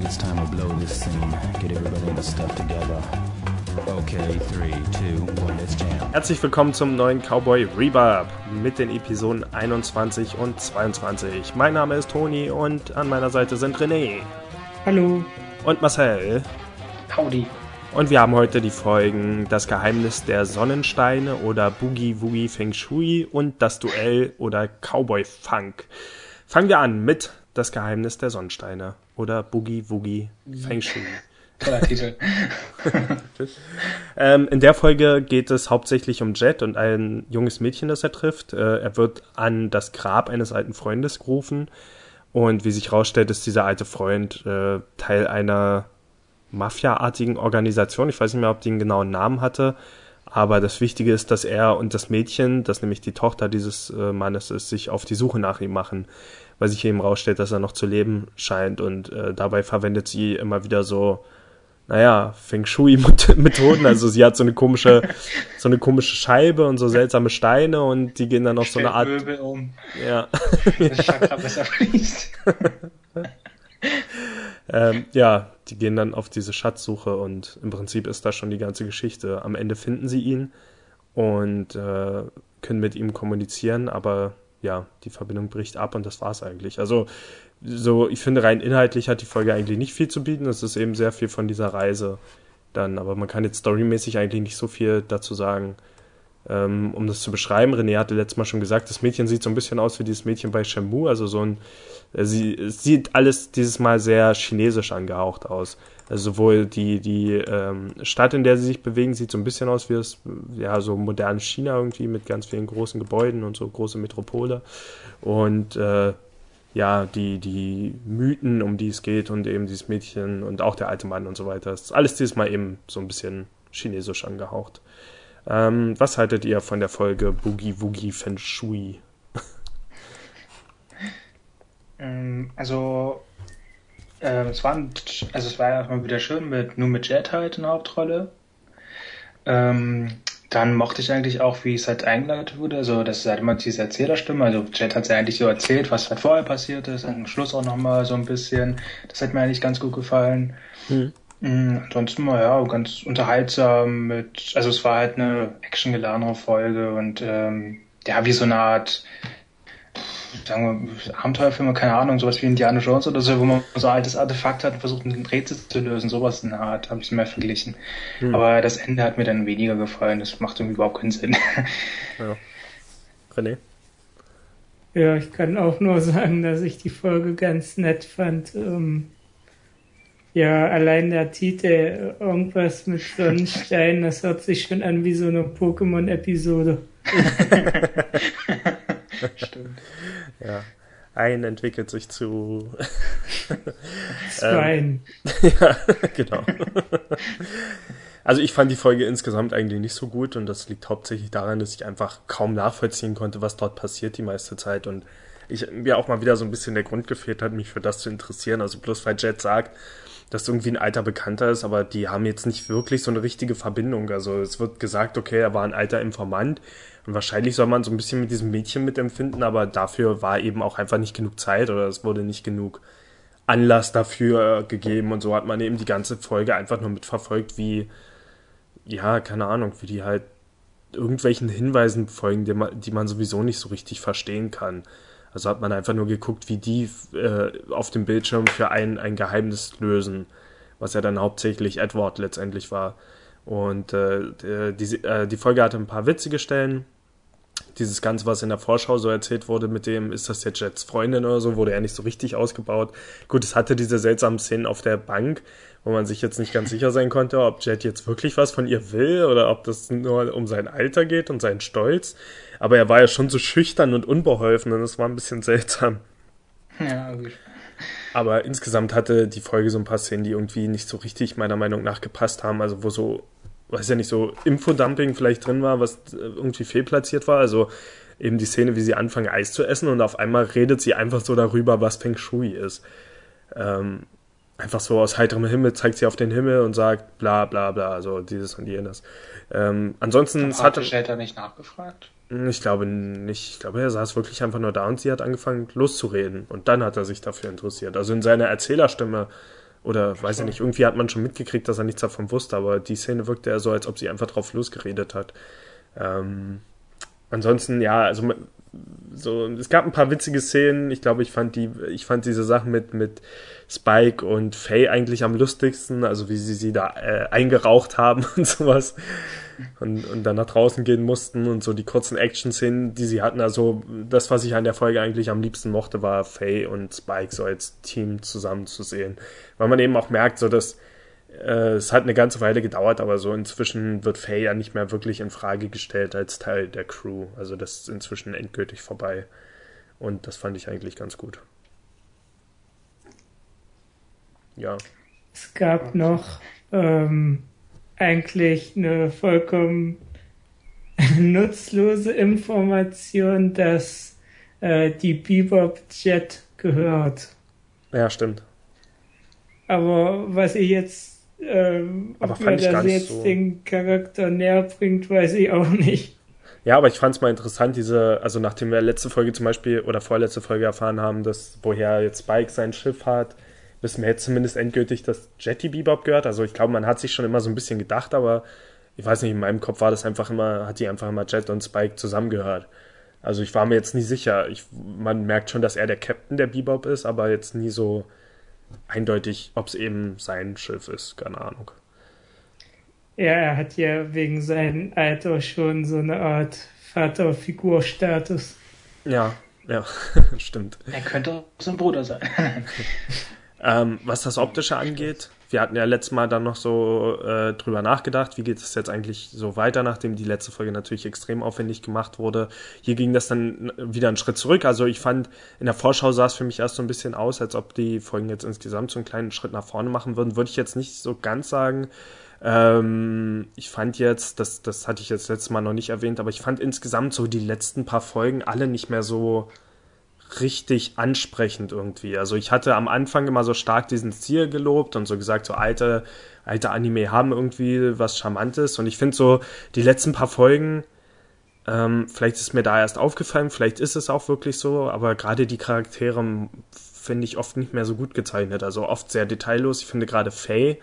think it's time to blow this scene. Get everybody in the stuff together. Okay, 3, 2, 1, let's jam. Herzlich willkommen zum neuen Cowboy Reverb mit den Episoden 21 und 22. Mein Name ist Toni und an meiner Seite sind René Hallo. und Marcel. Howdy. Und wir haben heute die Folgen Das Geheimnis der Sonnensteine oder Boogie Woogie Feng Shui und Das Duell oder Cowboy Funk. Fangen wir an mit Das Geheimnis der Sonnensteine oder Boogie Woogie Feng Shui. Toller Titel. Ähm, in der Folge geht es hauptsächlich um Jet und ein junges Mädchen, das er trifft. Äh, er wird an das Grab eines alten Freundes gerufen und wie sich herausstellt, ist dieser alte Freund äh, Teil einer Mafia-artigen Organisation. Ich weiß nicht mehr, ob die einen genauen Namen hatte, aber das Wichtige ist, dass er und das Mädchen, das nämlich die Tochter dieses äh, Mannes ist, sich auf die Suche nach ihm machen, weil sich eben herausstellt, dass er noch zu leben scheint und äh, dabei verwendet sie immer wieder so naja, Feng Shui-Methoden. Also sie hat so eine komische, so eine komische Scheibe und so seltsame Steine und die gehen dann auf so eine Art. Möbel um, Ja. das Chakra besser fließt. ähm, ja, die gehen dann auf diese Schatzsuche und im Prinzip ist da schon die ganze Geschichte. Am Ende finden sie ihn und äh, können mit ihm kommunizieren, aber ja, die Verbindung bricht ab und das war's eigentlich. Also so, ich finde rein inhaltlich hat die Folge eigentlich nicht viel zu bieten. Es ist eben sehr viel von dieser Reise dann, aber man kann jetzt storymäßig eigentlich nicht so viel dazu sagen. Ähm, um das zu beschreiben, René hatte letztes Mal schon gesagt, das Mädchen sieht so ein bisschen aus wie dieses Mädchen bei Shamu, also so ein, äh, sie sieht alles dieses Mal sehr chinesisch angehaucht aus. Also sowohl die, die ähm, Stadt, in der sie sich bewegen, sieht so ein bisschen aus wie das, ja, so modernes China irgendwie mit ganz vielen großen Gebäuden und so große Metropole. Und äh, ja, die, die Mythen, um die es geht und eben dieses Mädchen und auch der alte Mann und so weiter. ist alles dieses Mal eben so ein bisschen chinesisch angehaucht. Ähm, was haltet ihr von der Folge Boogie Woogie Feng Shui? Ähm, also, ähm, es war, ein- also es war ja mal wieder schön mit, nur mit Jet halt in der Hauptrolle. Ähm, dann mochte ich eigentlich auch, wie es halt eingeleitet wurde, also das ist halt immer diese Erzählerstimme, also Jet hat ja eigentlich so erzählt, was halt vorher passiert ist, am Schluss auch nochmal so ein bisschen, das hat mir eigentlich ganz gut gefallen. Hm. Mm, Ansonsten ja ganz unterhaltsam mit, also es war halt eine actiongeladene Folge und ähm, ja, wie so eine Art, sagen wir, Abenteuerfilme, keine Ahnung, sowas wie Indiana Jones oder so, wo man so ein altes Artefakt hat und versucht, ein Rätsel zu lösen, sowas in der Art, habe ich es mehr verglichen. Hm. Aber das Ende hat mir dann weniger gefallen, das macht irgendwie überhaupt keinen Sinn. Ja. René? Ja, ich kann auch nur sagen, dass ich die Folge ganz nett fand. Ähm, ja, allein der Titel, äh, irgendwas mit Sonnenstein, das hört sich schon an wie so eine Pokémon-Episode. Stimmt. Ja. Ein entwickelt sich zu. Zweien. ja, genau. Also ich fand die Folge insgesamt eigentlich nicht so gut und das liegt hauptsächlich daran, dass ich einfach kaum nachvollziehen konnte, was dort passiert die meiste Zeit und ich mir auch mal wieder so ein bisschen der Grund gefehlt hat, mich für das zu interessieren. Also bloß weil Jet sagt, dass irgendwie ein alter Bekannter ist, aber die haben jetzt nicht wirklich so eine richtige Verbindung. Also es wird gesagt, okay, er war ein alter Informant und wahrscheinlich soll man so ein bisschen mit diesem Mädchen mitempfinden, aber dafür war eben auch einfach nicht genug Zeit oder es wurde nicht genug Anlass dafür gegeben und so hat man eben die ganze Folge einfach nur mitverfolgt, wie, ja, keine Ahnung, wie die halt irgendwelchen Hinweisen folgen, die man, die man sowieso nicht so richtig verstehen kann. Also hat man einfach nur geguckt, wie die äh, auf dem Bildschirm für ein, ein Geheimnis lösen, was ja dann hauptsächlich Edward letztendlich war. Und äh, der- die, äh, die Folge hatte ein paar witzige Stellen. Dieses Ganze, was in der Vorschau so erzählt wurde, mit dem, ist das jetzt Jets Freundin oder so, wurde ja nicht so richtig ausgebaut. Gut, es hatte diese seltsamen Szenen auf der Bank, wo man sich jetzt nicht ganz sicher sein konnte, ob Jet jetzt wirklich was von ihr will oder ob das nur um sein Alter geht und seinen Stolz. Aber er war ja schon so schüchtern und unbeholfen und es war ein bisschen seltsam. Ja, gut. Aber insgesamt hatte die Folge so ein paar Szenen, die irgendwie nicht so richtig meiner Meinung nach gepasst haben. Also wo so, weiß ja nicht, so Infodumping vielleicht drin war, was äh, irgendwie fehlplatziert war. Also eben die Szene, wie sie anfangen Eis zu essen und auf einmal redet sie einfach so darüber, was Feng Shui ist. Ähm, einfach so aus heiterem Himmel zeigt sie auf den Himmel und sagt bla bla bla, also dieses und jenes. Ähm, ansonsten, Hat Shelter nicht nachgefragt? ich glaube nicht. Ich glaube, er saß wirklich einfach nur da und sie hat angefangen loszureden. Und dann hat er sich dafür interessiert. Also in seiner Erzählerstimme Oder weiß ich nicht, irgendwie hat man schon mitgekriegt, dass er nichts davon wusste, aber die Szene wirkte eher so, als ob sie einfach drauf losgeredet hat. Ähm, ansonsten, ja, also so, es gab ein paar witzige Szenen. Ich glaube, ich fand die, ich fand diese Sachen mit, mit Spike und Faye eigentlich am lustigsten, also wie sie sie da äh, eingeraucht haben und sowas. Und, und dann nach draußen gehen mussten und so die kurzen Action-Szenen, die sie hatten. Also das, was ich an der Folge eigentlich am liebsten mochte, war Faye und Spike so als Team zusammen zu sehen. Weil man eben auch merkt, so dass es hat eine ganze Weile gedauert, aber so inzwischen wird Faye ja nicht mehr wirklich in Frage gestellt als Teil der Crew. Also das ist inzwischen endgültig vorbei. Und das fand ich eigentlich ganz gut. Ja. Es gab noch ähm, eigentlich eine vollkommen nutzlose Information, dass äh, die Bebop Jet gehört. Ja, stimmt. Aber was ich jetzt ähm, aber ob mir das jetzt so. den Charakter näher bringt, weiß ich auch nicht. Ja, aber ich fand es mal interessant, diese, also nachdem wir letzte Folge zum Beispiel oder vorletzte Folge erfahren haben, dass woher jetzt Spike sein Schiff hat, wissen wir jetzt zumindest endgültig, dass Jetty Bebop gehört. Also ich glaube, man hat sich schon immer so ein bisschen gedacht, aber ich weiß nicht, in meinem Kopf war das einfach immer, hat die einfach immer Jet und Spike zusammengehört. Also ich war mir jetzt nie sicher. Ich, man merkt schon, dass er der Captain der Bebop ist, aber jetzt nie so, eindeutig, ob es eben sein Schiff ist, keine Ahnung. Ja, er hat ja wegen seinem Alter schon so eine Art Vaterfigurstatus. Ja, ja, stimmt. Er könnte auch sein Bruder sein. ähm, was das Optische angeht, wir hatten ja letztes Mal dann noch so äh, drüber nachgedacht, wie geht es jetzt eigentlich so weiter, nachdem die letzte Folge natürlich extrem aufwendig gemacht wurde. Hier ging das dann wieder einen Schritt zurück. Also ich fand, in der Vorschau sah es für mich erst so ein bisschen aus, als ob die Folgen jetzt insgesamt so einen kleinen Schritt nach vorne machen würden. Würde ich jetzt nicht so ganz sagen. Ähm, ich fand jetzt, das, das hatte ich jetzt letztes Mal noch nicht erwähnt, aber ich fand insgesamt so die letzten paar Folgen alle nicht mehr so richtig ansprechend irgendwie. Also ich hatte am Anfang immer so stark diesen Stil gelobt und so gesagt, so alte, alte Anime haben irgendwie was Charmantes. Und ich finde so, die letzten paar Folgen, ähm, vielleicht ist mir da erst aufgefallen, vielleicht ist es auch wirklich so, aber gerade die Charaktere finde ich oft nicht mehr so gut gezeichnet. Also oft sehr detaillos. Ich finde gerade Faye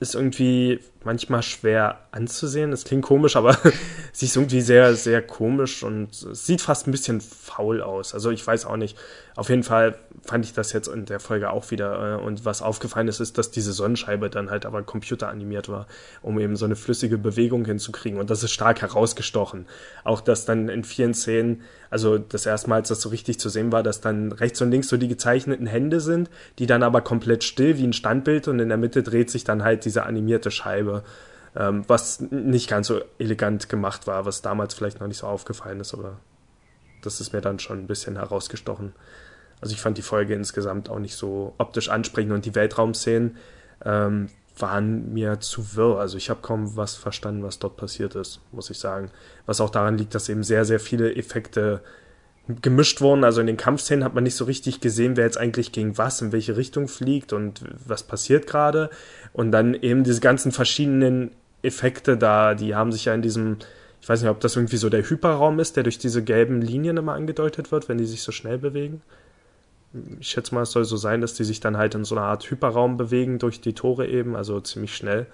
ist irgendwie manchmal schwer anzusehen. Das klingt komisch, aber sie ist irgendwie sehr, sehr komisch und sieht fast ein bisschen faul aus. Also ich weiß auch nicht. Auf jeden Fall fand ich das jetzt in der Folge auch wieder. Äh, und was aufgefallen ist, ist, dass diese Sonnenscheibe dann halt aber computeranimiert war, um eben so eine flüssige Bewegung hinzukriegen. Und das ist stark herausgestochen. Auch dass dann in vielen Szenen, also das erste Mal, als das so richtig zu sehen war, dass dann rechts und links so die gezeichneten Hände sind, die dann aber komplett still wie ein Standbild und in der Mitte dreht sich dann halt diese animierte Scheibe. Ähm, was nicht ganz so elegant gemacht war, was damals vielleicht noch nicht so aufgefallen ist, aber das ist mir dann schon ein bisschen herausgestochen. Also ich fand die Folge insgesamt auch nicht so optisch ansprechend und die Weltraumszenen ähm, waren mir zu wirr. Also ich habe kaum was verstanden, was dort passiert ist, muss ich sagen. Was auch daran liegt, dass eben sehr, sehr viele Effekte gemischt wurden. Also in den Kampfszenen hat man nicht so richtig gesehen, wer jetzt eigentlich gegen was, in welche Richtung fliegt und was passiert gerade. Und dann eben diese ganzen verschiedenen Effekte da, die haben sich ja in diesem, ich weiß nicht, ob das irgendwie so der Hyperraum ist, der durch diese gelben Linien immer angedeutet wird, wenn die sich so schnell bewegen ich schätze mal, es soll so sein, dass die sich dann halt in so einer Art Hyperraum bewegen durch die Tore eben, also ziemlich schnell.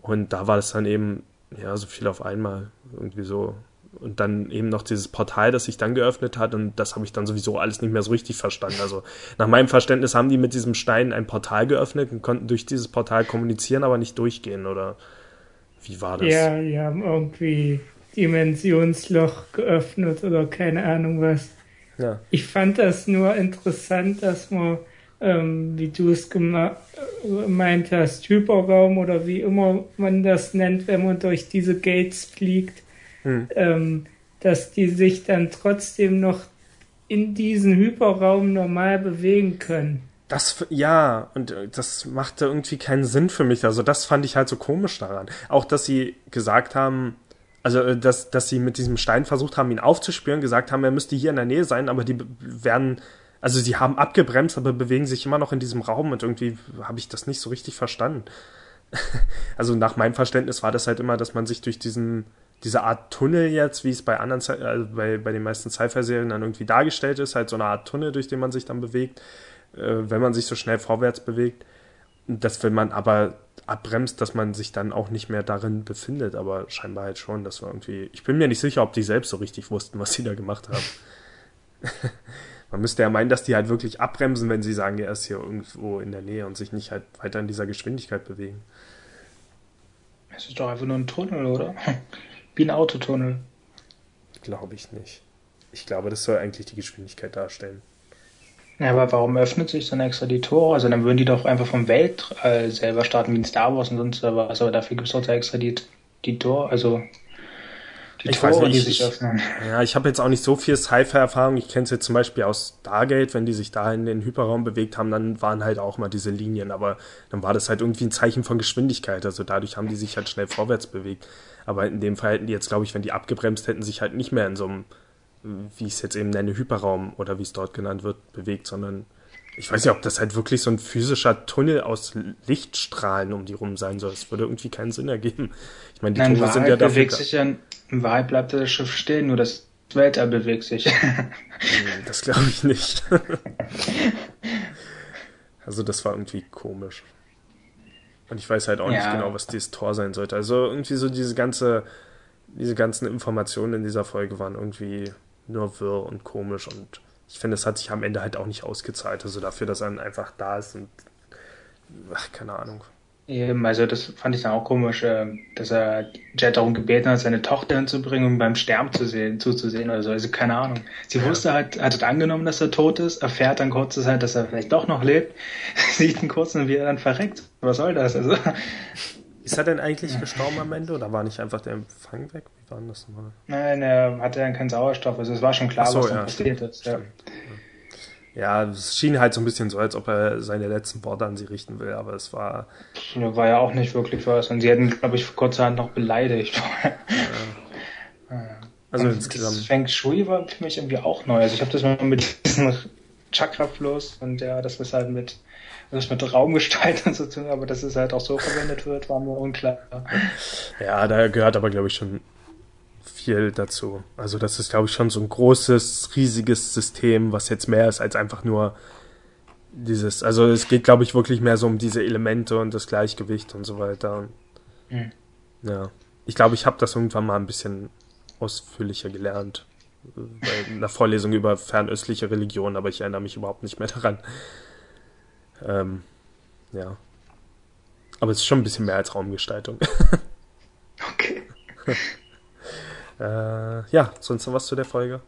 Und da war es dann eben, ja, so viel auf einmal irgendwie so. Und dann eben noch dieses Portal, das sich dann geöffnet hat und das habe ich dann sowieso alles nicht mehr so richtig verstanden. Also nach meinem Verständnis haben die mit diesem Stein ein Portal geöffnet und konnten durch dieses Portal kommunizieren, aber nicht durchgehen, oder wie war das? Ja, die haben irgendwie Dimensionsloch geöffnet oder keine Ahnung was. Ja. Ich fand das nur interessant, dass man, ähm, wie du es gemeint hast, Hyperraum oder wie immer man das nennt, wenn man durch diese Gates fliegt, hm. ähm, dass die sich dann trotzdem noch in diesen Hyperraum normal bewegen können. Das, ja, und äh, das machte irgendwie keinen Sinn für mich. Also das fand ich halt so komisch daran. Auch, dass sie gesagt haben, also äh, dass, dass sie mit diesem Stein versucht haben, ihn aufzuspüren, gesagt haben, er müsste hier in der Nähe sein, aber die werden, also sie haben abgebremst, aber bewegen sich immer noch in diesem Raum und irgendwie habe ich das nicht so richtig verstanden. also nach meinem Verständnis war das halt immer, dass man sich durch diesen, diese Art Tunnel jetzt, wie es bei anderen, also bei, bei den meisten Sci-Fi-Serien dann irgendwie dargestellt ist, halt so eine Art Tunnel, durch den man sich dann bewegt, äh, wenn man sich so schnell vorwärts bewegt dass wenn man aber abbremst, dass man sich dann auch nicht mehr darin befindet, aber scheinbar halt schon, das war irgendwie, ich bin mir nicht sicher, ob die selbst so richtig wussten, was sie da gemacht haben. man müsste ja meinen, dass die halt wirklich abbremsen, wenn sie sagen, er ist hier irgendwo in der Nähe und sich nicht halt weiter in dieser Geschwindigkeit bewegen. Es ist doch einfach nur ein Tunnel, oder? Wie ein Autotunnel. Glaube ich nicht. Ich glaube, das soll eigentlich die Geschwindigkeit darstellen. Ja, aber warum öffnet sich dann extra die Tore? Also dann würden die doch einfach vom Weltall selber starten, wie in Star Wars und sonst was. Aber dafür gibt es doch extra die, die Tore, also die ich Tore, nicht, die sich öffnen. Ja, ich habe jetzt auch nicht so viel Sci-Fi-Erfahrung. Ich kenne es jetzt zum Beispiel aus Stargate, wenn die sich da in den Hyperraum bewegt haben, dann waren halt auch mal diese Linien. Aber dann war das halt irgendwie ein Zeichen von Geschwindigkeit. Also dadurch haben die sich halt schnell vorwärts bewegt. Aber in dem Fall hätten die jetzt, glaube ich, wenn die abgebremst hätten, sich halt nicht mehr in so einem wie ich es jetzt eben nenne, Hyperraum oder wie es dort genannt wird, bewegt, sondern ich weiß nicht, ob das halt wirklich so ein physischer Tunnel aus Lichtstrahlen um die rum sein soll. Das würde irgendwie keinen Sinn ergeben. Ich meine, die Nein, Tore sind ja dafür. Bewegt sich ja, in Wahrheit bleibt das Schiff stehen, nur das Weltall bewegt sich. das glaube ich nicht. also das war irgendwie komisch. Und ich weiß halt auch ja. nicht genau, was dieses Tor sein sollte. Also irgendwie so diese ganze, diese ganzen Informationen in dieser Folge waren irgendwie nur wirr und komisch und ich finde, es hat sich am Ende halt auch nicht ausgezahlt. Also dafür, dass er einfach da ist und ach, keine Ahnung. Eben, also das fand ich dann auch komisch, äh, dass er Jet darum gebeten hat, seine Tochter hinzubringen, um beim Sterben zu sehen, zuzusehen oder so. Also keine Ahnung. Sie ja. wusste halt, hat angenommen, dass er tot ist, erfährt dann kurze Zeit, dass er vielleicht doch noch lebt, sieht ihn kurz und wie er dann verreckt. Was soll das? Also ist er denn eigentlich gestorben am Ende oder war nicht einfach der Empfang weg? Wie war denn das nochmal? Nein, er hatte dann keinen Sauerstoff. Also es war schon klar, so, was ja, passiert ist. Ja. ja, es schien halt so ein bisschen so, als ob er seine letzten Worte an sie richten will, aber es war. War ja auch nicht wirklich was. Und sie hätten, glaube ich, vor kurzer Zeit noch beleidigt. Ja. Also und insgesamt. Das Feng Shui war für mich irgendwie auch neu. Also ich habe das mal mit diesem Chakra-Fluss und ja, das ist halt mit das mit Raumgestalten zu tun, aber dass es halt auch so verwendet wird, war mir unklar. Ja, da gehört aber, glaube ich, schon viel dazu. Also das ist, glaube ich, schon so ein großes, riesiges System, was jetzt mehr ist als einfach nur dieses, also es geht, glaube ich, wirklich mehr so um diese Elemente und das Gleichgewicht und so weiter. Mhm. Ja. Ich glaube, ich habe das irgendwann mal ein bisschen ausführlicher gelernt. Bei einer Vorlesung über fernöstliche Religion, aber ich erinnere mich überhaupt nicht mehr daran. Ähm, ja. Aber es ist schon ein bisschen mehr als Raumgestaltung. okay. äh, ja, sonst noch was zu der Folge?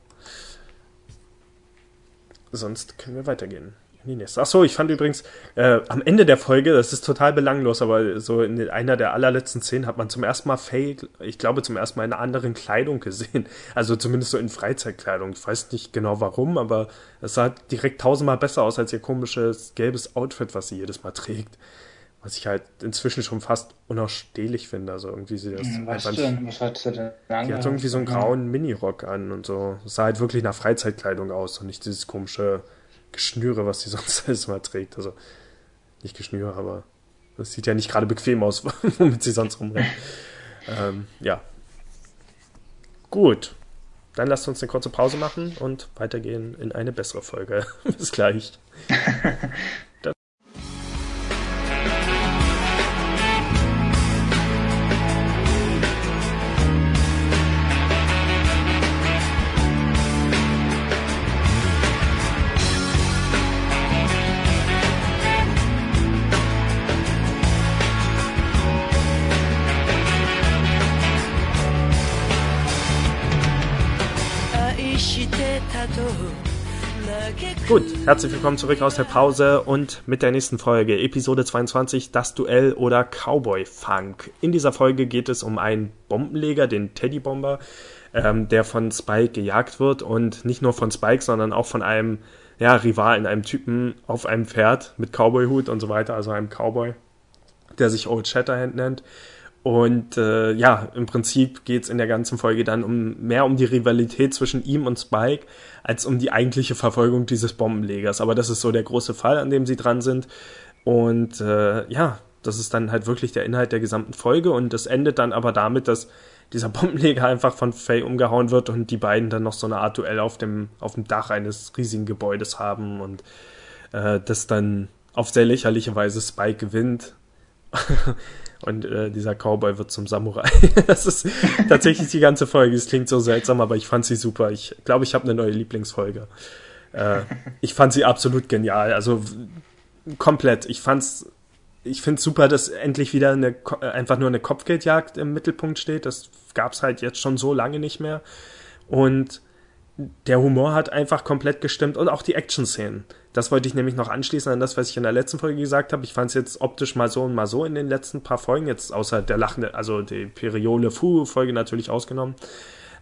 Sonst können wir weitergehen in die nächste. Achso, ich fand übrigens äh, am Ende der Folge, das ist total belanglos, aber so in einer der allerletzten Szenen hat man zum ersten Mal Faye, ich glaube zum ersten Mal in einer anderen Kleidung gesehen. Also zumindest so in Freizeitkleidung. Ich weiß nicht genau warum, aber es sah direkt tausendmal besser aus als ihr komisches gelbes Outfit, was sie jedes Mal trägt. Was ich halt inzwischen schon fast unausstehlich finde. Also irgendwie sie das. Hm, was denn? Was hat sie denn Die hat irgendwie so einen grauen Minirock an und so. Es sah halt wirklich nach Freizeitkleidung aus und nicht dieses komische Geschnüre, was sie sonst alles mal trägt. Also nicht Geschnüre, aber das sieht ja nicht gerade bequem aus, womit sie sonst rumrennt. ähm, ja. Gut. Dann lasst uns eine kurze Pause machen und weitergehen in eine bessere Folge. Bis gleich. Gut, herzlich willkommen zurück aus der Pause und mit der nächsten Folge, Episode 22, das Duell oder Cowboy Funk. In dieser Folge geht es um einen Bombenleger, den Teddy Bomber, ähm, der von Spike gejagt wird und nicht nur von Spike, sondern auch von einem ja, Rivalen, einem Typen auf einem Pferd mit Cowboy-Hut und so weiter, also einem Cowboy, der sich Old Shatterhand nennt. Und äh, ja, im Prinzip geht's in der ganzen Folge dann um mehr um die Rivalität zwischen ihm und Spike, als um die eigentliche Verfolgung dieses Bombenlegers. Aber das ist so der große Fall, an dem sie dran sind. Und äh, ja, das ist dann halt wirklich der Inhalt der gesamten Folge. Und das endet dann aber damit, dass dieser Bombenleger einfach von Faye umgehauen wird und die beiden dann noch so eine Art Duell auf dem, auf dem Dach eines riesigen Gebäudes haben und äh, das dann auf sehr lächerliche Weise Spike gewinnt. und äh, dieser Cowboy wird zum Samurai. das ist tatsächlich die ganze Folge. Es klingt so seltsam, aber ich fand sie super. Ich glaube, ich habe eine neue Lieblingsfolge. Äh, ich fand sie absolut genial. Also komplett. Ich fand's ich finde es super, dass endlich wieder eine, äh, einfach nur eine Kopfgeldjagd im Mittelpunkt steht. Das gab es halt jetzt schon so lange nicht mehr. Und der Humor hat einfach komplett gestimmt und auch die Action-Szenen. Das wollte ich nämlich noch anschließen an das, was ich in der letzten Folge gesagt habe. Ich fand es jetzt optisch mal so und mal so in den letzten paar Folgen, jetzt außer der lachende, also die Periole Fu-Folge natürlich ausgenommen.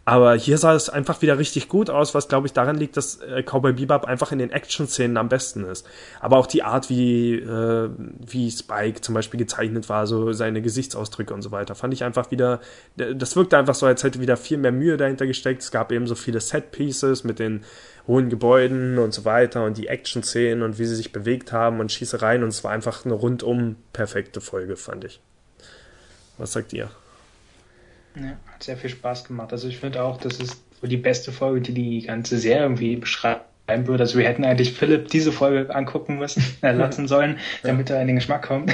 Aber hier sah es einfach wieder richtig gut aus, was glaube ich daran liegt, dass äh, Cowboy Bebop einfach in den Action-Szenen am besten ist. Aber auch die Art, wie, äh, wie Spike zum Beispiel gezeichnet war, so seine Gesichtsausdrücke und so weiter, fand ich einfach wieder, das wirkte einfach so, als hätte wieder viel mehr Mühe dahinter gesteckt. Es gab eben so viele Set-Pieces mit den hohen Gebäuden und so weiter und die Action-Szenen und wie sie sich bewegt haben und Schießereien und es war einfach eine rundum perfekte Folge, fand ich. Was sagt ihr? Ja, hat sehr viel Spaß gemacht. Also ich finde auch, das ist so die beste Folge, die die ganze Serie irgendwie beschreiben würde. Also wir hätten eigentlich Philipp diese Folge angucken müssen, äh, lassen sollen, damit er in den Geschmack kommt.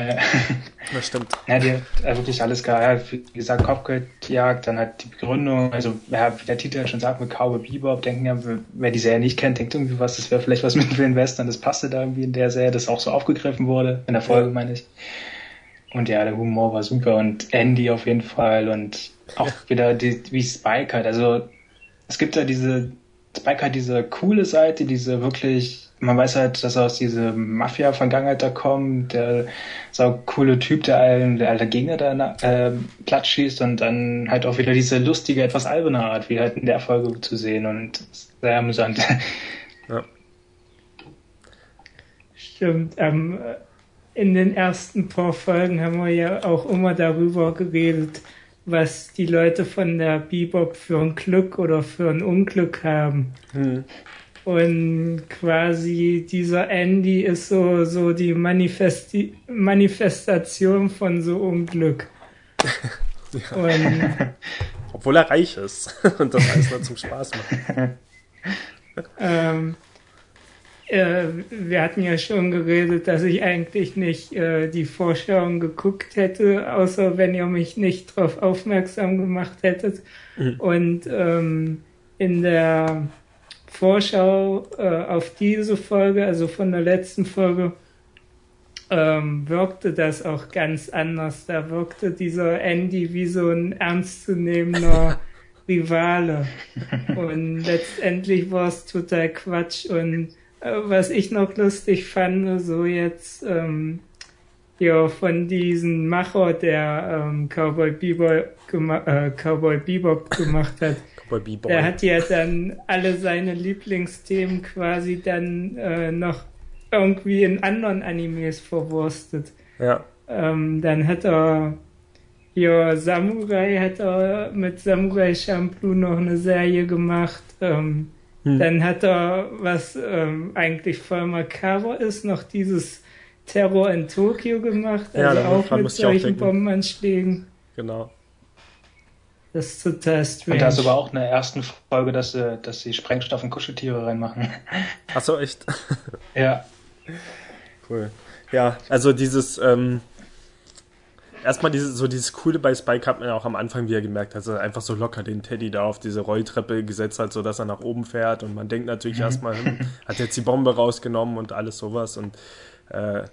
Äh, das stimmt. Ja, die hat äh, wirklich alles geil. Wie gesagt, Kopfgeldjagd, dann hat die Begründung, also ja, wie der Titel schon sagt, mit Cowboy Bebop, denken ja, wer die Serie nicht kennt, denkt irgendwie was, das wäre vielleicht was mit den Western, das passte da irgendwie in der Serie, das auch so aufgegriffen wurde, in der Folge ja. meine ich. Und ja, der Humor war super und Andy auf jeden Fall und auch wieder die, wie Spike halt. Also es gibt ja diese, Spike hat diese coole Seite, diese wirklich, man weiß halt, dass er aus dieser Mafia-Vergangenheit da kommt, der so coole Typ, der allen, der alle Gegner da äh, platt schießt und dann halt auch wieder diese lustige, etwas alberne Art, wie halt in der Folge zu sehen und sehr amüsant. Ja. Stimmt, ähm, in den ersten paar Folgen haben wir ja auch immer darüber geredet, was die Leute von der Bebop für ein Glück oder für ein Unglück haben. Hm. Und quasi dieser Andy ist so, so die Manifesti Manifestation von so Unglück. ja. Und, Obwohl er reich ist und das alles nur zum Spaß macht. ähm, äh, wir hatten ja schon geredet, dass ich eigentlich nicht äh, die Vorschauung geguckt hätte, außer wenn ihr mich nicht darauf aufmerksam gemacht hättet. Mhm. Und ähm, in der Vorschau äh, auf diese Folge, also von der letzten Folge, ähm, wirkte das auch ganz anders. Da wirkte dieser Andy wie so ein ernstzunehmender Rivale. Und letztendlich war es total Quatsch und äh, was ich noch lustig fand, so jetzt ähm, ja von diesem Macher, der ähm, Cowboy Bebop, äh, Cowboy Bebop gemacht hat. Cowboy Bebop. Der hat ja dann alle seine Lieblingsthemen quasi dann äh, noch irgendwie in anderen Animes verwurstet. Ja. Ähm, dann hat er ja Samurai hat er mit Samurai Champloo noch eine Serie gemacht. Ähm, hm. Dann hat er, was ähm, eigentlich voll makaber ist, noch dieses Terror in Tokio gemacht, also ja, auch mit solchen auch Bombenanschlägen. Genau. Das ist total strange. Und da ist aber auch in der ersten Folge, dass sie, dass sie Sprengstoff und Kuscheltiere reinmachen. Ach so, echt? ja. Cool. Ja, also dieses, ähm, erstmal dieses, so dieses Coole bei Spike hat man ja auch am Anfang wieder gemerkt, dass er einfach so locker den Teddy da auf diese Rolltreppe gesetzt hat, sodass er nach oben fährt und man denkt natürlich mhm. erstmal, hm, hat jetzt die Bombe rausgenommen und alles sowas und äh,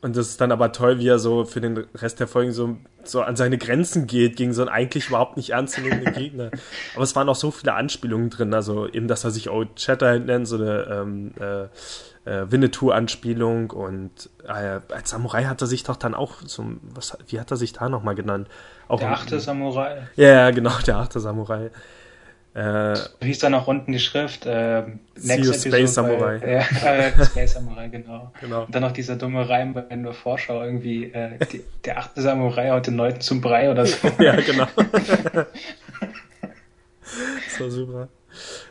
und das ist dann aber toll, wie er so für den Rest der Folgen so, so an seine Grenzen geht gegen so einen eigentlich überhaupt nicht ernstzunehmenden Gegner. Aber es waren auch so viele Anspielungen drin, also eben, dass er sich Old Shatterhand nennt, so eine ähm, äh, äh, Winnetou-Anspielung und äh, als Samurai hat er sich doch dann auch zum, was, wie hat er sich da nochmal genannt? Auch der achte Samurai. Ja, genau, der achte Samurai. Äh, wie hieß da noch unten die Schrift? Äh, Next Space Samurai. Bei, ja, äh, Space Samurai, genau. genau. Und dann noch dieser dumme Reim bei der Vorschau irgendwie, äh, die, der achte Samurai haut den Leuten zum Brei oder so. ja, genau. das war super.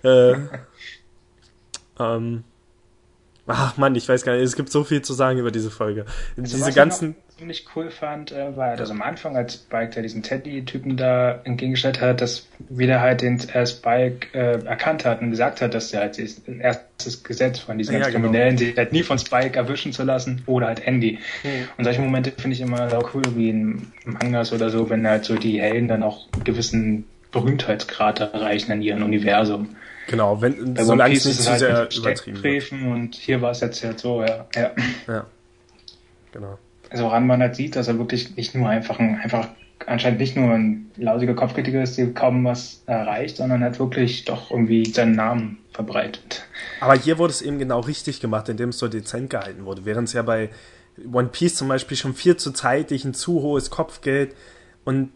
Äh, ähm, Ach man, ich weiß gar nicht, es gibt so viel zu sagen über diese Folge. Also diese ganzen. Ich ziemlich cool fand, äh, war dass am Anfang, als Spike da diesen Teddy-Typen da entgegengestellt hat, dass wieder halt den äh, Spike äh, erkannt hat und gesagt hat, dass er halt das erstes Gesetz von diesen Ja, ganzen genau. Kriminellen, sich halt nie von Spike erwischen zu lassen oder halt Andy. Und solche Momente finde ich immer sau cool, wie in Mangas oder so, wenn halt so die Helden dann auch einen gewissen Berühmtheitsgrad erreichen in ihrem Universum. Genau, wenn, Bei solange es nicht zu sehr halt mit übertrieben wird. Und hier war es jetzt halt so, ja. ja. Ja. Genau. Also woran man halt sieht, dass er wirklich nicht nur einfach ein, einfach anscheinend nicht nur ein lausiger Kopfkritiker ist, der kaum was erreicht, sondern hat wirklich doch irgendwie seinen Namen verbreitet. Aber hier wurde es eben genau richtig gemacht, indem es so dezent gehalten wurde. Während es ja bei One Piece zum Beispiel schon viel zu zeitig ein zu hohes Kopfgeld und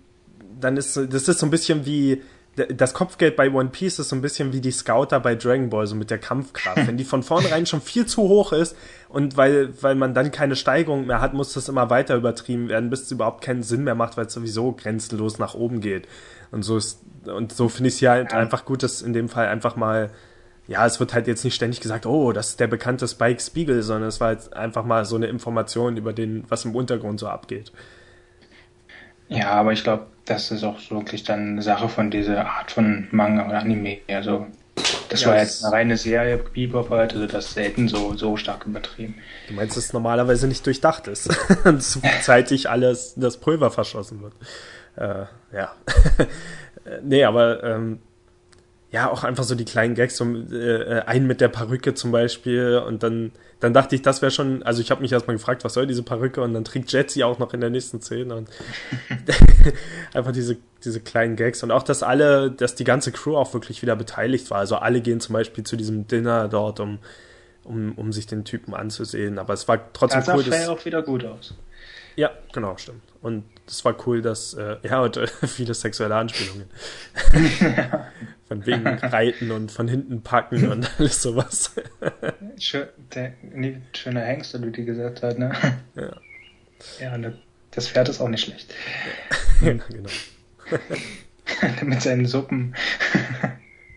dann ist das ist so ein bisschen wie das Kopfgeld bei One Piece ist so ein bisschen wie die Scouter bei Dragon Ball, so mit der Kampfkraft. Wenn die von vornherein schon viel zu hoch ist und weil, weil man dann keine Steigerung mehr hat, muss das immer weiter übertrieben werden, bis es überhaupt keinen Sinn mehr macht, weil es sowieso grenzenlos nach oben geht. Und so ist, und so finde ich es halt Ja. einfach gut, dass in dem Fall einfach mal ja, es wird halt jetzt nicht ständig gesagt, oh, das ist der bekannte Spike Spiegel, sondern es war jetzt einfach mal so eine Information über den, was im Untergrund so abgeht. Ja, aber ich glaube, das ist auch wirklich dann eine Sache von dieser Art von Manga oder Anime. Also das Ja, war jetzt eine reine Serie, Bebop halt, also das selten so, so stark übertrieben. Du meinst, dass es normalerweise nicht durchdacht ist und zeitig alles das Pulver verschossen wird. Äh, ja. nee, aber ähm, ja, auch einfach so die kleinen Gags, so äh, einen mit der Perücke zum Beispiel und dann, dann dachte ich, das wäre schon, also ich habe mich erstmal gefragt, was soll diese Perücke und dann trägt Jet sie auch noch in der nächsten Szene und einfach diese, diese kleinen Gags und auch, dass alle, dass die ganze Crew auch wirklich wieder beteiligt war. Also alle gehen zum Beispiel zu diesem Dinner dort, um, um, um sich den Typen anzusehen. Aber es war trotzdem Das sah cool, Faye dass, auch wieder gut aus. ja, genau, stimmt. Und es war cool, dass, äh, ja, und äh, viele sexuelle Anspielungen. von wegen Reiten und von hinten packen und alles sowas. Der, nee, schöner Hengst, wie die gesagt hat, ne? Ja. Ja, und das Pferd ist auch nicht schlecht. genau. Mit seinen Suppen.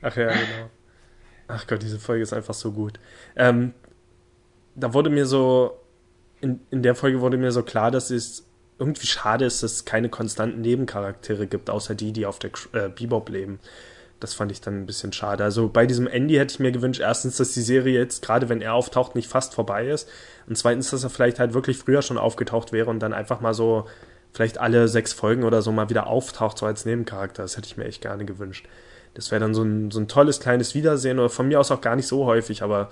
Ach ja, genau. Ach Gott, diese Folge ist einfach so gut. Ähm, da wurde mir so, in, in der Folge wurde mir so klar, dass es irgendwie schade ist, dass es keine konstanten Nebencharaktere gibt, außer die, die auf der äh, Bebop leben. Das fand ich dann ein bisschen schade. Also bei diesem Andy hätte ich mir gewünscht, erstens, dass die Serie jetzt, gerade wenn er auftaucht, nicht fast vorbei ist. Und zweitens, dass er vielleicht halt wirklich früher schon aufgetaucht wäre und dann einfach mal so, vielleicht alle sechs Folgen oder so mal wieder auftaucht, so als Nebencharakter. Das hätte ich mir echt gerne gewünscht. Das wäre dann so ein, so ein tolles kleines Wiedersehen oder von mir aus auch gar nicht so häufig, aber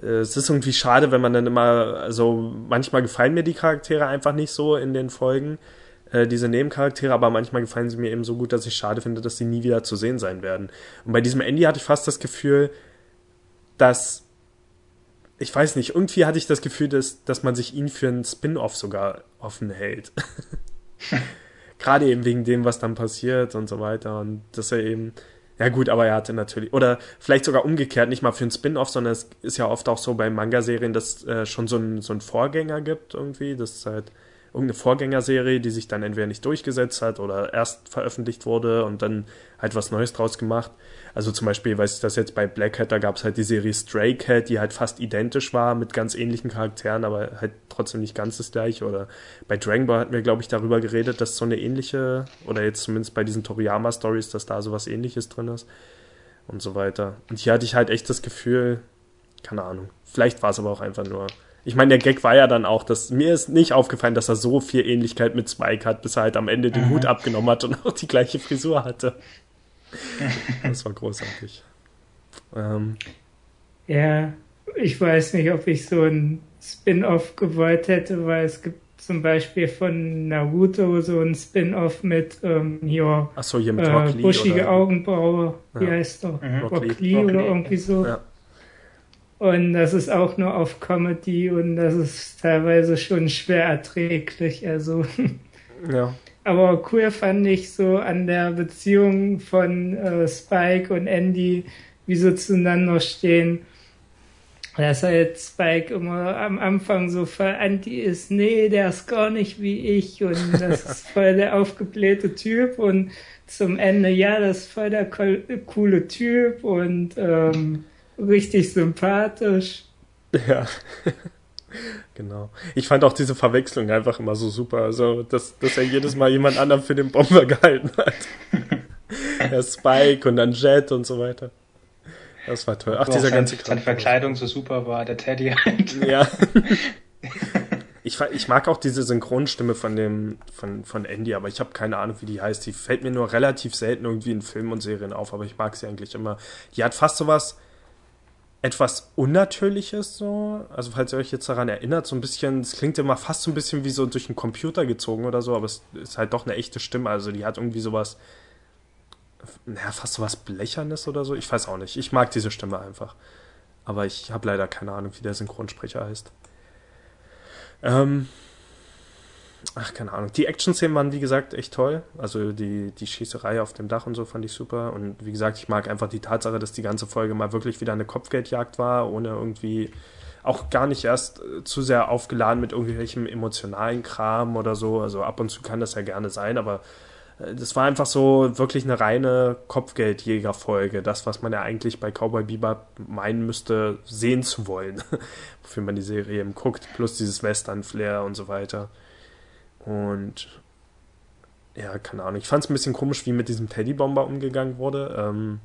äh, es ist irgendwie schade, wenn man dann immer, also manchmal gefallen mir die Charaktere einfach nicht so in den Folgen, äh, diese Nebencharaktere, aber manchmal gefallen sie mir eben so gut, dass ich schade finde, dass sie nie wieder zu sehen sein werden. Und bei diesem Andy hatte ich fast das Gefühl, dass ich weiß nicht, irgendwie hatte ich das Gefühl, dass, dass man sich ihn für einen Spin-off sogar offen hält. Gerade eben wegen dem, was dann passiert und so weiter. Und dass er eben, ja gut, aber er hatte natürlich, oder vielleicht sogar umgekehrt, nicht mal für einen Spin-off, sondern es ist ja oft auch so bei Manga-Serien, dass äh, schon so ein, so Vorgänger gibt irgendwie. Das ist halt irgendeine Vorgängerserie, die sich dann entweder nicht durchgesetzt hat oder erst veröffentlicht wurde und dann halt was Neues draus gemacht. Also zum Beispiel, weiß ich das jetzt bei Black Hat, da gab es halt die Serie Stray Cat, die halt fast identisch war mit ganz ähnlichen Charakteren, aber halt trotzdem nicht ganz das gleiche. Oder bei Dragon Ball hatten wir, glaube ich, darüber geredet, dass so eine ähnliche, oder jetzt zumindest bei diesen Toriyama-Stories, dass da sowas ähnliches drin ist und so weiter. Und hier hatte ich halt echt das Gefühl, keine Ahnung, vielleicht war es aber auch einfach nur ich meine, der Gag war ja dann auch, dass mir ist nicht aufgefallen, dass er so viel Ähnlichkeit mit Spike hat, bis er halt am Ende den Mhm. Hut abgenommen hat und auch die gleiche Frisur hatte. Das war großartig. Ähm, Ja, ich weiß nicht, ob ich so ein Spin-off gewollt hätte, weil es gibt zum Beispiel von Naruto so ein Spin-off mit ähm, hier ach so, hier mit äh, buschige oder, Augenbraue, wie Ja. heißt er? Mhm. Rock Rock, Lee. Oder irgendwie so. Ja. Und das ist auch nur auf Comedy und das ist teilweise schon schwer erträglich. Also, Ja. aber cool fand ich so an der Beziehung von äh, Spike und Andy, wie sie zueinander stehen. Dass halt Spike immer am Anfang so voll anti ist, nee, der ist gar nicht wie ich und das ist voll der aufgeblähte Typ und zum Ende, ja, das ist voll der cool- coole Typ und ähm, richtig sympathisch. Ja. genau. Ich fand auch diese Verwechslung einfach immer so super. Also, dass, dass er jedes Mal jemand anderen für den Bomber gehalten hat. der Spike und dann Jet und so weiter. Das war toll. Ach, dieser ganze Seine Verkleidung so super war, der Teddy halt. Ja. Ich, ich mag auch diese Synchronstimme von dem von, von Andy, aber ich habe keine Ahnung, wie die heißt. Die fällt mir nur relativ selten irgendwie in Filmen und Serien auf, aber ich mag sie eigentlich immer. Die hat fast sowas etwas Unnatürliches so. Also falls ihr euch jetzt daran erinnert, so ein bisschen, es klingt immer fast so ein bisschen wie so durch einen Computer gezogen oder so, aber es ist halt doch eine echte Stimme. Also die hat irgendwie sowas, naja, fast sowas Blechernes oder so. Ich weiß auch nicht. Ich mag diese Stimme einfach. Aber ich habe leider keine Ahnung, wie der Synchronsprecher heißt. Ähm, ach, keine Ahnung. Die Action-Szenen waren, wie gesagt, echt toll. Also die, die Schießerei auf dem Dach und so fand ich super. Und wie gesagt, ich mag einfach die Tatsache, dass die ganze Folge mal wirklich wieder eine Kopfgeldjagd war, ohne irgendwie auch gar nicht erst äh, zu sehr aufgeladen mit irgendwelchem emotionalen Kram oder so. Also ab und zu kann das ja gerne sein, aber äh, das war einfach so wirklich eine reine Kopfgeldjägerfolge. Das, was man ja eigentlich bei Cowboy Bebop meinen müsste, sehen zu wollen. Wofür man die Serie eben guckt. Plus dieses Western-Flair und so weiter. Und ja, keine Ahnung. Ich fand es ein bisschen komisch, wie mit diesem Teddybomber umgegangen wurde. Ähm,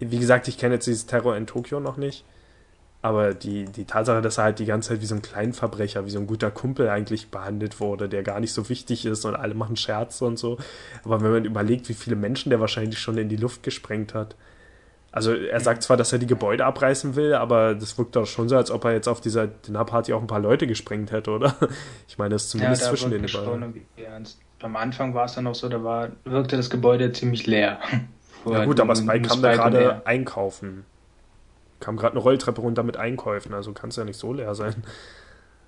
wie gesagt, ich kenne jetzt dieses Terror in Tokio noch nicht. Aber die, die Tatsache, dass er halt die ganze Zeit wie so ein Kleinverbrecher, wie so ein guter Kumpel eigentlich behandelt wurde, der gar nicht so wichtig ist und alle machen Scherze und so. Aber wenn man überlegt, wie viele Menschen der wahrscheinlich schon in die Luft gesprengt hat. Also er sagt zwar, dass er die Gebäude abreißen will, aber das wirkt doch schon so, als ob er jetzt auf dieser Dinnerparty auch ein paar Leute gesprengt hätte, oder? Ich meine, das ist zumindest ja, zwischen den beiden. Am Anfang war es dann noch so, da war, wirkte das Gebäude ziemlich leer. Ja gut, aber Spike kam da gerade einkaufen kam gerade eine Rolltreppe runter mit Einkäufen, also kann es ja nicht so leer sein.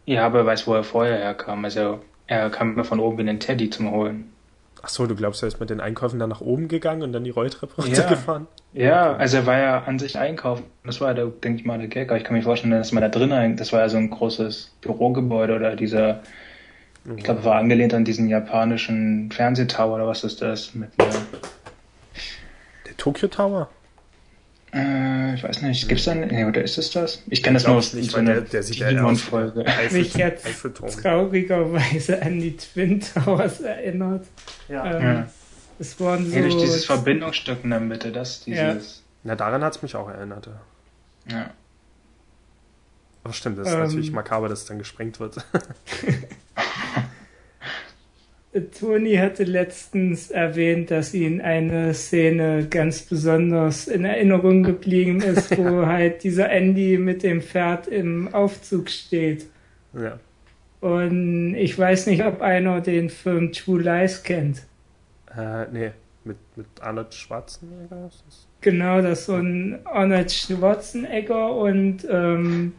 Ja, aber er weiß, wo er vorher herkam. Also er kam immer von oben in den Teddy zum Holen. Ach so, du glaubst, er ist mit den Einkäufen dann nach oben gegangen und dann die Rolltreppe runtergefahren? Ja, ja also er war ja an sich einkaufen. Das war, da denke ich mal, der Gag. Aber ich kann mir vorstellen, dass man da drin, das war ja so ein großes Bürogebäude oder dieser, mhm. ich glaube, war angelehnt an diesen japanischen Fernsehtower oder was ist das? Mit einer der Tokyo Tower? Äh, ich weiß nicht, gibt's da nee, oder ist es das? Ich kenne das nur aus nicht, so einer der, sieht Digimon-Folge. Mich jetzt traurigerweise an die Twin Towers erinnert. Ja. Ähm, ja. Es waren so... Ja, durch dieses Verbindungsstück in der Mitte, das, dieses... Ja. Na, daran hat's mich auch erinnert. Ja. Aber stimmt, das ist ähm, natürlich makaber, dass es dann gesprengt wird. Toni hatte letztens erwähnt, dass ihm eine Szene ganz besonders in Erinnerung geblieben ist, wo halt dieser Andy mit dem Pferd im Aufzug steht. Ja. Und ich weiß nicht, ob einer den Film True Lies kennt. Äh, nee, mit, mit Arnold Schwarzenegger ist das? Genau, das ist so ein Arnold Schwarzenegger und ähm,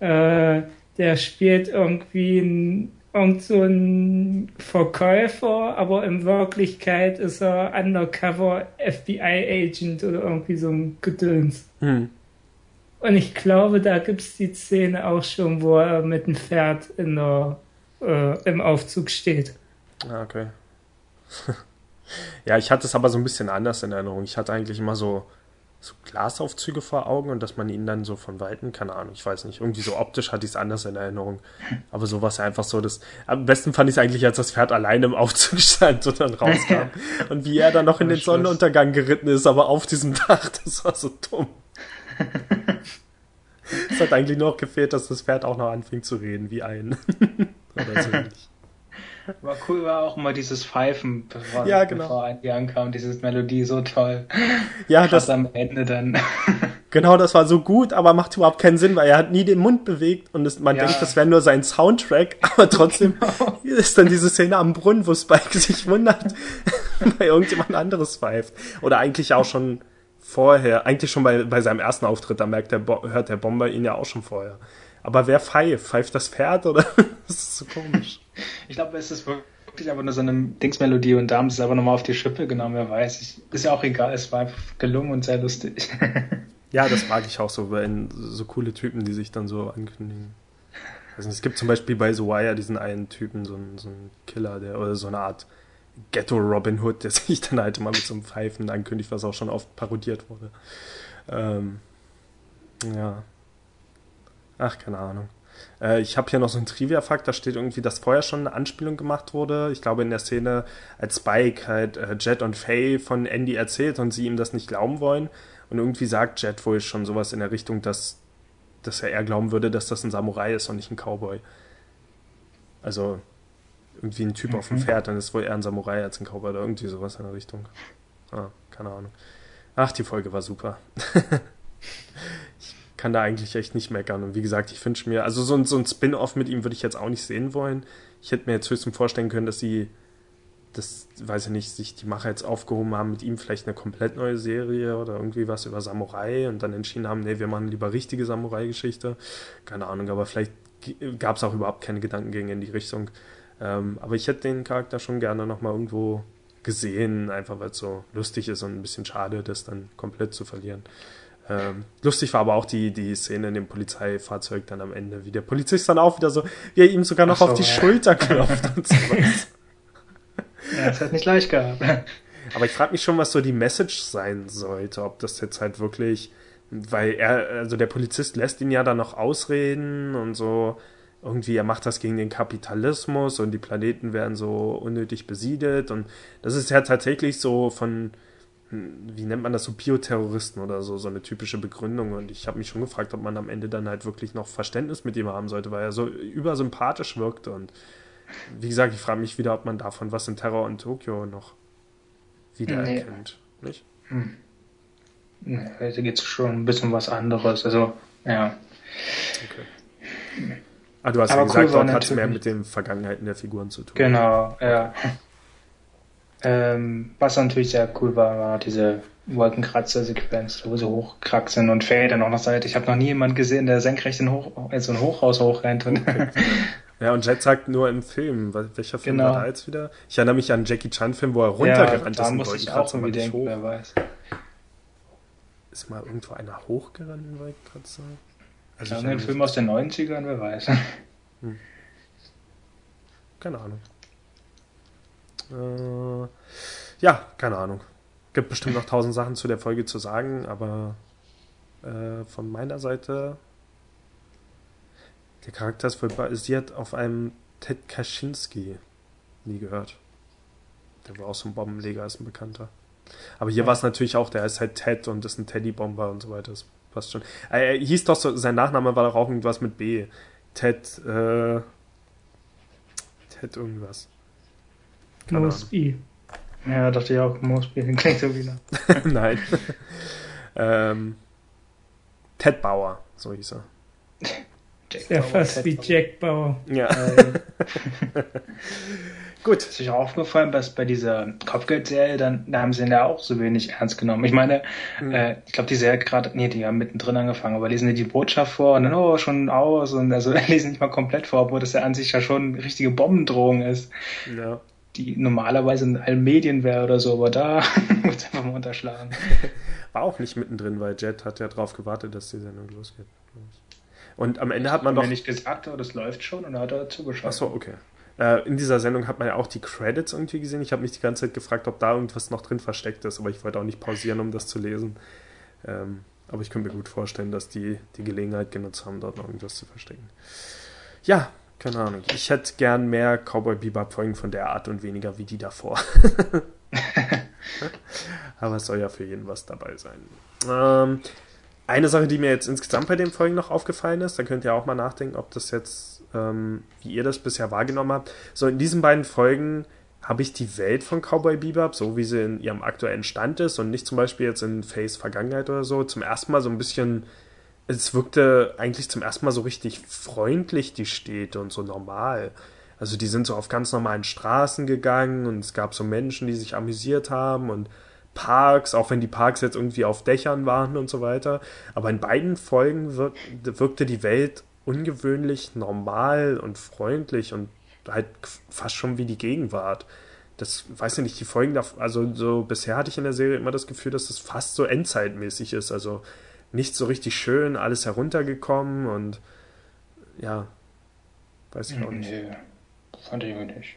äh, der spielt irgendwie ein irgend so ein Verkäufer, aber in Wirklichkeit ist er undercover FBI-Agent oder irgendwie so ein Gedöns. Hm. Und ich glaube, da gibt es die Szene auch schon, wo er mit dem Pferd in der, äh, im Aufzug steht. Ah, okay. ja, ich hatte es aber so ein bisschen anders in Erinnerung. Ich hatte eigentlich immer so so Glasaufzüge vor Augen und dass man ihn dann so von Weitem, keine Ahnung, ich weiß nicht, irgendwie so optisch hatte ich es anders in Erinnerung. Aber so war es einfach so, dass, am besten fand ich es eigentlich, als das Pferd alleine im Aufzug stand und dann rauskam. und wie er dann noch in den Sonnenuntergang geritten ist, aber auf diesem Dach, das war so dumm. es hat eigentlich nur noch gefehlt, dass das Pferd auch noch anfing zu reden, wie ein. Oder so ähnlich. War cool, war auch immer dieses Pfeifen, bevor, ja, genau. bevor Andy ankam, dieses Melodie so toll. Ja, das am Ende dann. Genau, das war so gut, aber macht überhaupt keinen Sinn, weil er hat nie den Mund bewegt und es, man ja. denkt, das wäre nur sein Soundtrack, aber trotzdem genau. ist dann diese Szene am Brunnen, wo Spike sich wundert, weil irgendjemand anderes pfeift. Oder eigentlich auch schon vorher, eigentlich schon bei, bei seinem ersten Auftritt, da merkt der hört der Bomber ihn ja auch schon vorher. Aber wer pfeift? Pfeift das Pferd oder? das ist so komisch. Ich glaube, es ist wirklich einfach nur so eine Dingsmelodie und da haben sie es aber nochmal auf die Schippe genommen, wer weiß. Ich, ist ja auch egal, es war einfach gelungen und sehr lustig. ja, das mag ich auch so, wenn so coole Typen, die sich dann so ankündigen. Also es gibt zum Beispiel bei The Wire diesen einen Typen, so einen, so einen Killer, der, oder so eine Art Ghetto Robin Hood, der sich dann halt immer mit so einem Pfeifen ankündigt, was auch schon oft parodiert wurde. Ähm, ja. Ach, keine Ahnung. Äh, ich habe hier noch so einen Trivia-Fakt, da steht irgendwie, dass vorher schon eine Anspielung gemacht wurde. Ich glaube in der Szene, als Spike halt äh, Jet und Faye von Andy erzählt und sie ihm das nicht glauben wollen. Und irgendwie sagt Jet wohl schon sowas in der Richtung, dass, dass er eher glauben würde, dass das ein Samurai ist und nicht ein Cowboy. Also irgendwie ein Typ mhm. auf dem mhm. Pferd, dann ist wohl eher ein Samurai als ein Cowboy oder irgendwie sowas in der Richtung. Ah, keine Ahnung. Ach, die Folge war super. kann da eigentlich echt nicht meckern. Und wie gesagt, ich wünsche mir, also so ein, so ein Spin-off mit ihm würde ich jetzt auch nicht sehen wollen. Ich hätte mir jetzt höchstens vorstellen können, dass sie, das weiß ich nicht, sich die Macher jetzt aufgehoben haben, mit ihm vielleicht eine komplett neue Serie oder irgendwie was über Samurai und dann entschieden haben, nee, wir machen lieber richtige Samurai-Geschichte. Keine Ahnung, aber vielleicht gab es auch überhaupt keine Gedankengänge in die Richtung. Ähm, aber ich hätte den Charakter schon gerne nochmal irgendwo gesehen, einfach weil es so lustig ist und ein bisschen schade, das dann komplett zu verlieren. Ähm, lustig war aber auch die, die Szene in dem Polizeifahrzeug dann am Ende, wie der Polizist dann auch wieder so, wie er ihm sogar noch so, auf die ja. Schulter klopft und sowas. Ja, das hat nicht leicht gehabt. Aber ich frage mich schon, was so die Message sein sollte, ob das jetzt halt wirklich, weil er, also der Polizist lässt ihn ja dann noch ausreden und so, irgendwie, er macht das gegen den Kapitalismus und die Planeten werden so unnötig besiedelt und das ist ja tatsächlich so von, wie nennt man das, so Bioterroristen oder so, so eine typische Begründung und ich habe mich schon gefragt, ob man am Ende dann halt wirklich noch Verständnis mit ihm haben sollte, weil er so übersympathisch wirkte und wie gesagt, ich frage mich wieder, ob man davon was in Terror in Tokio noch wiedererkennt, nee. nicht? Hm. Nee, da geht es schon ein bisschen was anderes, also, ja. Okay. Ah, du hast Aber ja gesagt, cool dort hat es mehr mit den Vergangenheiten der Figuren zu tun. Genau, ja. Ähm, was natürlich sehr cool war, war diese Wolkenkratzer-Sequenz, wo sie hochkraxeln und Faye dann auch noch sagt, ich habe noch nie jemanden gesehen, der senkrecht in Hoch, also ein Hochhaus hochrennt. Und okay. ja, und Jet sagt nur im Film. Welcher Film genau. war da jetzt wieder? Ich erinnere mich an einen Jackie Chan-Film, wo er runtergerannt ja, ist. Da muss ich auch irgendwie denken, hoch. wer weiß. Ist mal irgendwo einer hochgerannt in Wolkenkratzer? Also ja, ein Film aus den 90ern, wer weiß. Hm. Keine Ahnung. Äh, ja, keine Ahnung. Gibt bestimmt noch tausend Sachen zu der Folge zu sagen, aber äh, von meiner Seite der Charakter ist voll basiert auf einem Ted Kaczynski. Nie gehört. Der war auch so ein Bombenleger, ist ein Bekannter. Aber hier ja. war es natürlich auch, der ist halt Ted und ist ein Teddybomber und so weiter. Das passt schon. Er, er hieß doch so, sein Nachname war doch auch irgendwas mit B. Ted, äh, Ted irgendwas. Mosby. Ja, dachte ich auch, Mosby, klingt so wieder. Nein. ähm, Ted Bauer, so hieß er. Jack Sehr fast Ted wie Jack Bauer. Ja. Gut. Ist euch auch aufgefallen, dass bei dieser Kopfgeldserie, dann, da haben sie ihn ja auch so wenig ernst genommen. Ich meine, mhm. äh, ich glaube, die Serie gerade, nee, die haben mittendrin angefangen, aber lesen die die Botschaft vor und dann, oh, schon aus und also lesen nicht mal komplett vor, obwohl das ja an sich ja schon eine richtige Bombendrohung ist. Ja. Die normalerweise in allen Medien wäre oder so, aber da wird es einfach mal unterschlagen. War auch nicht mittendrin, weil Jet hat ja drauf gewartet, dass die Sendung losgeht. Und am Ende hat man doch. Mir nicht gesagt, aber das läuft schon und da hat er zugeschaut. Achso, okay. Äh, in dieser Sendung hat man ja auch die Credits irgendwie gesehen. Ich habe mich die ganze Zeit gefragt, ob da irgendwas noch drin versteckt ist, aber ich wollte auch nicht pausieren, um das zu lesen. Ähm, aber ich könnte mir gut vorstellen, dass die die Gelegenheit genutzt haben, dort noch irgendwas zu verstecken. Ja, keine Ahnung. Ich hätte gern mehr Cowboy Bebop Folgen von der Art und weniger wie die davor. aber es soll ja für jeden was dabei sein. Ähm, eine Sache, die mir jetzt insgesamt bei den Folgen noch aufgefallen ist, da könnt ihr auch mal nachdenken, ob das jetzt, ähm, wie ihr das bisher wahrgenommen habt. So, in diesen beiden Folgen habe ich die Welt von Cowboy Bebop, so wie sie in ihrem aktuellen Stand ist und nicht zum Beispiel jetzt in Face Vergangenheit oder so, zum ersten Mal so ein bisschen, es wirkte eigentlich zum ersten Mal so richtig freundlich, die Städte und so normal. Also die sind so auf ganz normalen Straßen gegangen und es gab so Menschen, die sich amüsiert haben und Parks, auch wenn die Parks jetzt irgendwie auf Dächern waren und so weiter. Aber in beiden Folgen wirk wirkte die Welt ungewöhnlich normal und freundlich und halt fast schon wie die Gegenwart. Das weiß ich nicht, die Folgen, also so bisher hatte ich in der Serie immer das Gefühl, dass das fast so endzeitmäßig ist. Also nicht so richtig schön, alles heruntergekommen und ja, weiß ich auch nicht. Nee, fand ich auch nicht.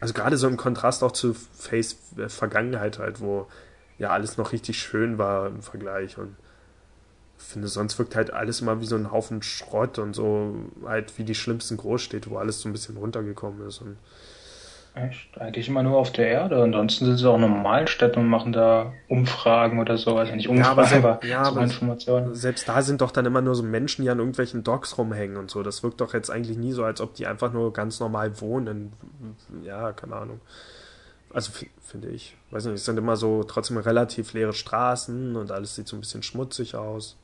Also gerade so im Kontrast auch zu Face äh, Vergangenheit halt, wo ja alles noch richtig schön war im Vergleich und finde, sonst wirkt halt alles immer wie so ein Haufen Schrott und so halt wie die schlimmsten Großstädte, wo alles so ein bisschen runtergekommen ist. Und Echt? Eigentlich immer nur auf der Erde. Ansonsten sind sie auch in normalen Städten und machen da Umfragen oder so. Also nicht Umfragen, aber, se- aber, ja, so aber Informationen. selbst da sind doch dann immer nur so Menschen, die an irgendwelchen Docks rumhängen und so. Das wirkt doch jetzt eigentlich nie so, als ob die einfach nur ganz normal wohnen. Ja, keine Ahnung. Also finde ich. Weiß nicht, es sind immer so trotzdem relativ leere Straßen und alles sieht so ein bisschen schmutzig aus.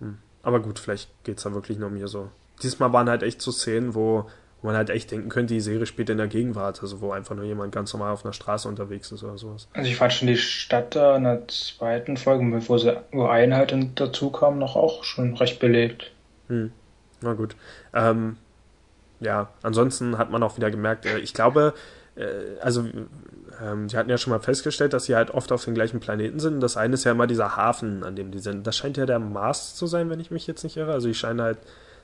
Hm. Aber gut, vielleicht geht's da wirklich nur um hier so. Diesmal waren halt echt so Szenen, wo, wo man halt echt denken könnte, die Serie spielt in der Gegenwart, also wo einfach nur jemand ganz normal auf einer Straße unterwegs ist oder sowas. Also ich fand schon die Stadt da in der zweiten Folge, bevor sie wo Einheit dazu kam, noch auch schon recht belebt. Hm. Na gut. Ähm, ja, ansonsten hat man auch wieder gemerkt, äh, ich glaube, äh, also ähm, sie hatten ja schon mal festgestellt, dass sie halt oft auf den gleichen Planeten sind. Das eine ist ja immer dieser Hafen, an dem die sind. Das scheint ja der Mars zu sein, wenn ich mich jetzt nicht irre. Also die scheinen halt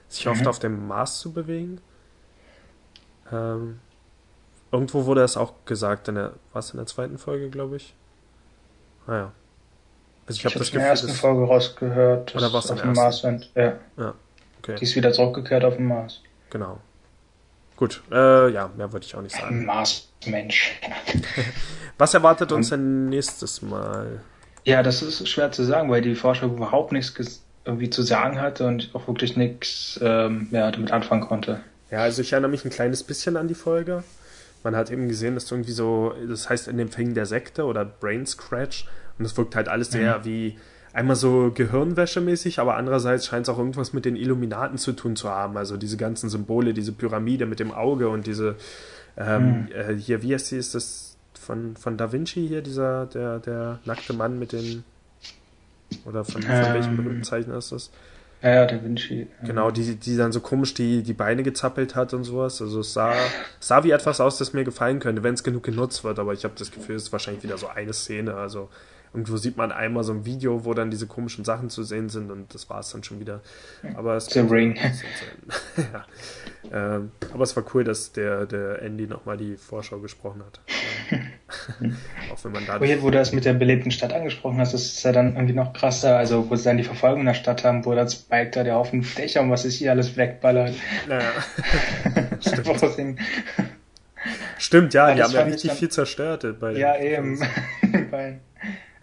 sich oft Mhm. auf dem Mars zu bewegen. Ähm, irgendwo wurde das auch gesagt, in der, was in der zweiten Folge, glaube ich. Naja. Also ich Ich habe das in der ersten Folge rausgehört, Oder dass sie in auf dem Mars sind. Ja, okay, die ist wieder zurückgekehrt auf den Mars. genau. Gut, äh, ja, mehr wollte ich auch nicht sagen. Mars-Mensch. Was erwartet uns denn nächstes Mal? Ja, das ist schwer zu sagen, weil die Vorschau überhaupt nichts irgendwie zu sagen hatte und ich auch wirklich nichts ähm, ja, damit anfangen konnte. Ja, also ich erinnere mich ein kleines bisschen an die Folge. Man hat eben gesehen, dass irgendwie so, das heißt in dem Fängen der Sekte oder Brain Scratch und es wirkt halt alles sehr wie einmal so Gehirnwäsche-mäßig, aber andererseits scheint es auch irgendwas mit den Illuminaten zu tun zu haben. Also diese ganzen Symbole, diese Pyramide mit dem Auge und diese, ähm, äh, hier, wie heißt sie, ist das von, von Da Vinci hier, dieser, der, der nackte Mann mit den, oder von, von Ähm. welchem berühmten Zeichner ist das? Ja, ja, Da Vinci. Genau, die, die dann so komisch die, die Beine gezappelt hat und sowas. Also es sah, es sah wie etwas aus, das mir gefallen könnte, wenn es genug genutzt wird, aber ich habe das Gefühl, es ist wahrscheinlich wieder so eine Szene. Also irgendwo sieht man einmal so ein Video, wo dann diese komischen Sachen zu sehen sind und das war es dann schon wieder. Aber es The Ring. ja. ähm, aber es war cool, dass der, der Andy nochmal die Vorschau gesprochen hat. Ähm, Auch wenn man da hier, wo du das mit der belebten Stadt angesprochen hast, das ist ja dann irgendwie noch krasser. Also, wo sie dann die Verfolgung in der Stadt haben, wo das Bike da der Haufen Dächer und was ist hier alles wegballert. naja. Den- Stimmt, ja, Ja, die haben ja richtig dann- viel zerstört. Bei ja, eben.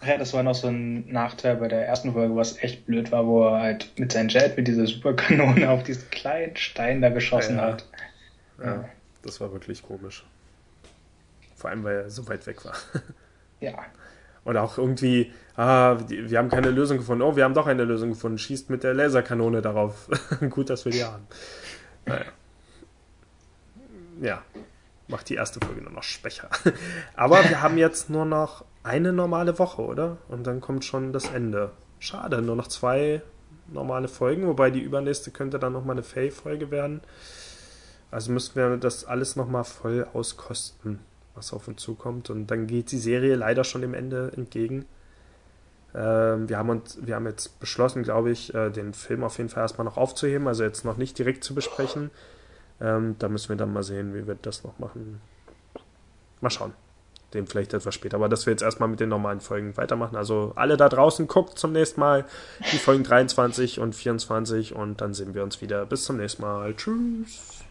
Ja, das war noch so ein Nachteil bei der ersten Folge, was echt blöd war, wo er halt mit seinem Jet mit dieser Superkanone auf diesen kleinen Stein da geschossen Ja. hat. Ja, das war wirklich komisch. Vor allem, weil er so weit weg war. Ja. Und auch irgendwie, ah, wir haben keine Lösung gefunden. Oh, wir haben doch eine Lösung gefunden. Schießt mit der Laserkanone darauf. Gut, dass wir die haben. Naja. Ja, macht die erste Folge nur noch schwächer. Aber wir haben jetzt nur noch eine normale Woche, oder? Und dann kommt schon das Ende. Schade, nur noch zwei normale Folgen, wobei die übernächste könnte dann nochmal eine Faye-Folge werden. Also müssten wir das alles nochmal voll auskosten, was auf uns zukommt. Und dann geht die Serie leider schon dem Ende entgegen. Ähm, wir, haben uns, wir haben jetzt beschlossen, glaube ich, äh, den Film auf jeden Fall erstmal noch aufzuheben, also jetzt noch nicht direkt zu besprechen. Ähm, da müssen wir dann mal sehen, wie wir das noch machen. Mal schauen. Den vielleicht etwas später. Aber dass wir jetzt erstmal mit den normalen Folgen weitermachen. Also alle da draußen guckt zum nächsten Mal die Folgen 23 und 24 und dann sehen wir uns wieder. Bis zum nächsten Mal. Tschüss.